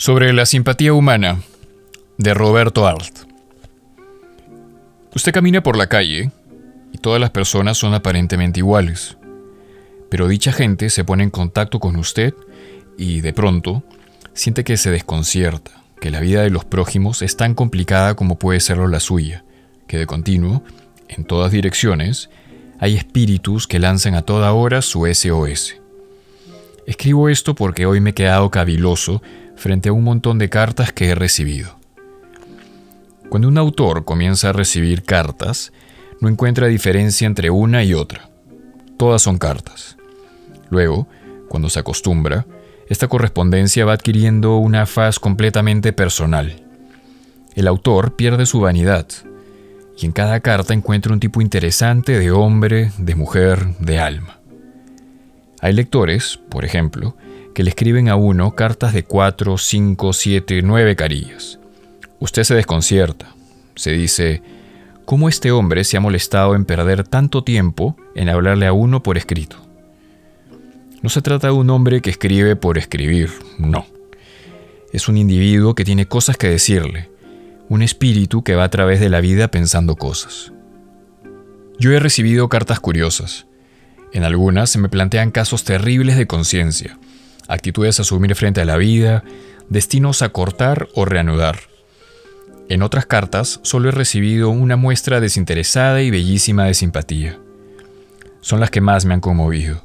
Sobre la simpatía humana, de Roberto Arlt. Usted camina por la calle y todas las personas son aparentemente iguales, pero dicha gente se pone en contacto con usted y de pronto siente que se desconcierta, que la vida de los prójimos es tan complicada como puede serlo la suya, que de continuo, en todas direcciones, hay espíritus que lanzan a toda hora su SOS. Escribo esto porque hoy me he quedado caviloso frente a un montón de cartas que he recibido. Cuando un autor comienza a recibir cartas, no encuentra diferencia entre una y otra. Todas son cartas. Luego, cuando se acostumbra, esta correspondencia va adquiriendo una faz completamente personal. El autor pierde su vanidad y en cada carta encuentra un tipo interesante de hombre, de mujer, de alma. Hay lectores, por ejemplo, que le escriben a uno cartas de 4, 5, 7, 9 carillas. Usted se desconcierta. Se dice, ¿cómo este hombre se ha molestado en perder tanto tiempo en hablarle a uno por escrito? No se trata de un hombre que escribe por escribir, no. Es un individuo que tiene cosas que decirle, un espíritu que va a través de la vida pensando cosas. Yo he recibido cartas curiosas. En algunas se me plantean casos terribles de conciencia, actitudes a asumir frente a la vida, destinos a cortar o reanudar. En otras cartas solo he recibido una muestra desinteresada y bellísima de simpatía. Son las que más me han conmovido.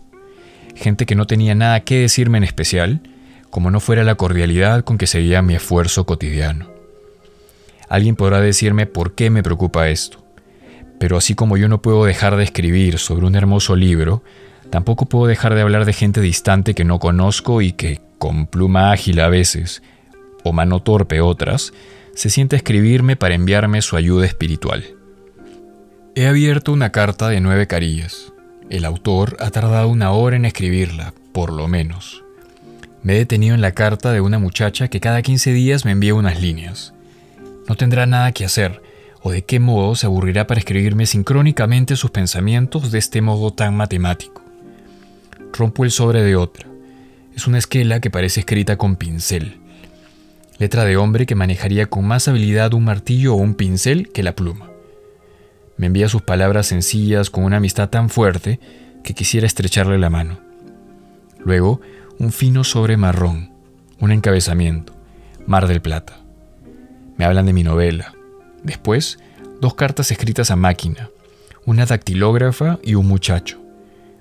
Gente que no tenía nada que decirme en especial, como no fuera la cordialidad con que seguía mi esfuerzo cotidiano. Alguien podrá decirme por qué me preocupa esto, pero así como yo no puedo dejar de escribir sobre un hermoso libro, Tampoco puedo dejar de hablar de gente distante que no conozco y que, con pluma ágil a veces, o mano torpe otras, se siente a escribirme para enviarme su ayuda espiritual. He abierto una carta de nueve carillas. El autor ha tardado una hora en escribirla, por lo menos. Me he detenido en la carta de una muchacha que cada 15 días me envía unas líneas. No tendrá nada que hacer, o de qué modo se aburrirá para escribirme sincrónicamente sus pensamientos de este modo tan matemático rompo el sobre de otra. Es una esquela que parece escrita con pincel. Letra de hombre que manejaría con más habilidad un martillo o un pincel que la pluma. Me envía sus palabras sencillas con una amistad tan fuerte que quisiera estrecharle la mano. Luego, un fino sobre marrón, un encabezamiento, Mar del Plata. Me hablan de mi novela. Después, dos cartas escritas a máquina, una dactilógrafa y un muchacho.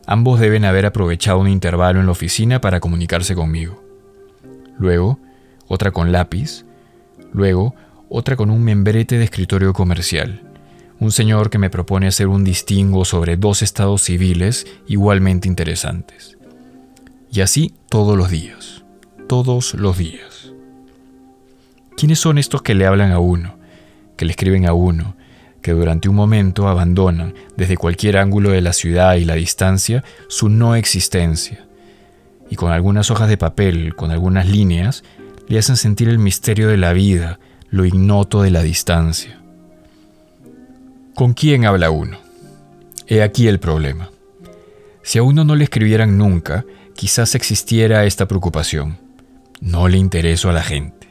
Ambos deben haber aprovechado un intervalo en la oficina para comunicarse conmigo. Luego, otra con lápiz. Luego, otra con un membrete de escritorio comercial. Un señor que me propone hacer un distingo sobre dos estados civiles igualmente interesantes. Y así todos los días. Todos los días. ¿Quiénes son estos que le hablan a uno, que le escriben a uno, que durante un momento abandonan, desde cualquier ángulo de la ciudad y la distancia, su no existencia, y con algunas hojas de papel, con algunas líneas, le hacen sentir el misterio de la vida, lo ignoto de la distancia. ¿Con quién habla uno? He aquí el problema. Si a uno no le escribieran nunca, quizás existiera esta preocupación. No le intereso a la gente.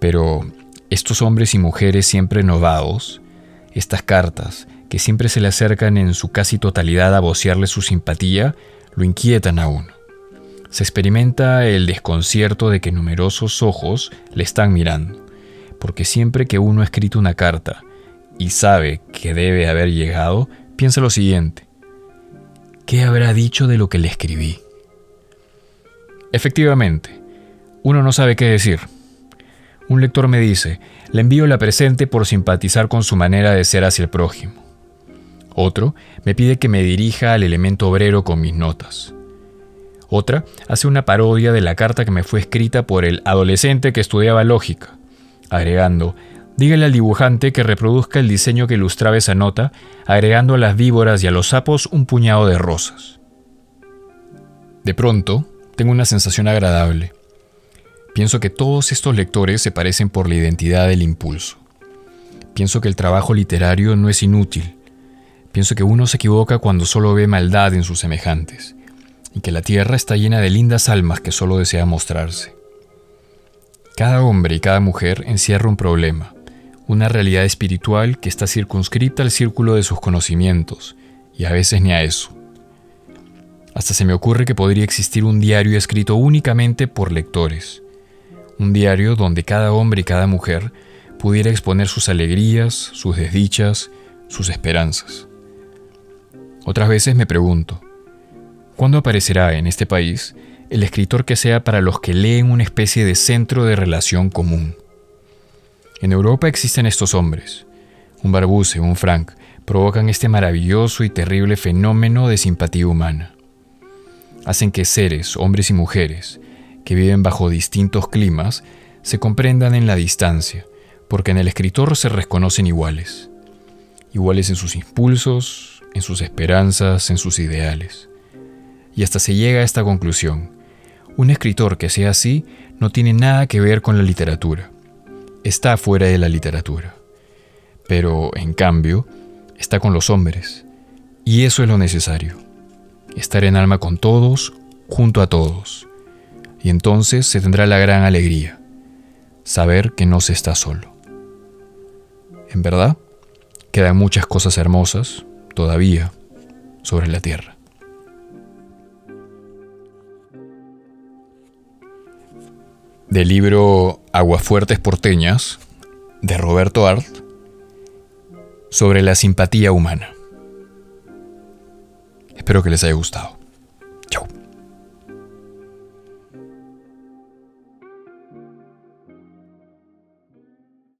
Pero estos hombres y mujeres siempre novados, estas cartas, que siempre se le acercan en su casi totalidad a vocearle su simpatía, lo inquietan a uno. Se experimenta el desconcierto de que numerosos ojos le están mirando, porque siempre que uno ha escrito una carta y sabe que debe haber llegado, piensa lo siguiente. ¿Qué habrá dicho de lo que le escribí? Efectivamente, uno no sabe qué decir. Un lector me dice, le envío la presente por simpatizar con su manera de ser hacia el prójimo. Otro me pide que me dirija al elemento obrero con mis notas. Otra hace una parodia de la carta que me fue escrita por el adolescente que estudiaba lógica, agregando, dígale al dibujante que reproduzca el diseño que ilustraba esa nota, agregando a las víboras y a los sapos un puñado de rosas. De pronto, tengo una sensación agradable. Pienso que todos estos lectores se parecen por la identidad del impulso. Pienso que el trabajo literario no es inútil. Pienso que uno se equivoca cuando solo ve maldad en sus semejantes, y que la tierra está llena de lindas almas que solo desean mostrarse. Cada hombre y cada mujer encierra un problema, una realidad espiritual que está circunscrita al círculo de sus conocimientos, y a veces ni a eso. Hasta se me ocurre que podría existir un diario escrito únicamente por lectores, un diario donde cada hombre y cada mujer pudiera exponer sus alegrías, sus desdichas, sus esperanzas. Otras veces me pregunto, ¿cuándo aparecerá en este país el escritor que sea para los que leen una especie de centro de relación común? En Europa existen estos hombres. Un Barbuse, un Frank, provocan este maravilloso y terrible fenómeno de simpatía humana. Hacen que seres, hombres y mujeres, que viven bajo distintos climas, se comprendan en la distancia, porque en el escritor se reconocen iguales. Iguales en sus impulsos, en sus esperanzas, en sus ideales. Y hasta se llega a esta conclusión. Un escritor que sea así no tiene nada que ver con la literatura. Está fuera de la literatura. Pero, en cambio, está con los hombres. Y eso es lo necesario. Estar en alma con todos, junto a todos. Y entonces se tendrá la gran alegría. Saber que no se está solo. En verdad, quedan muchas cosas hermosas, todavía, sobre la tierra. Del libro Aguafuertes porteñas, de Roberto Art, sobre la simpatía humana. Espero que les haya gustado.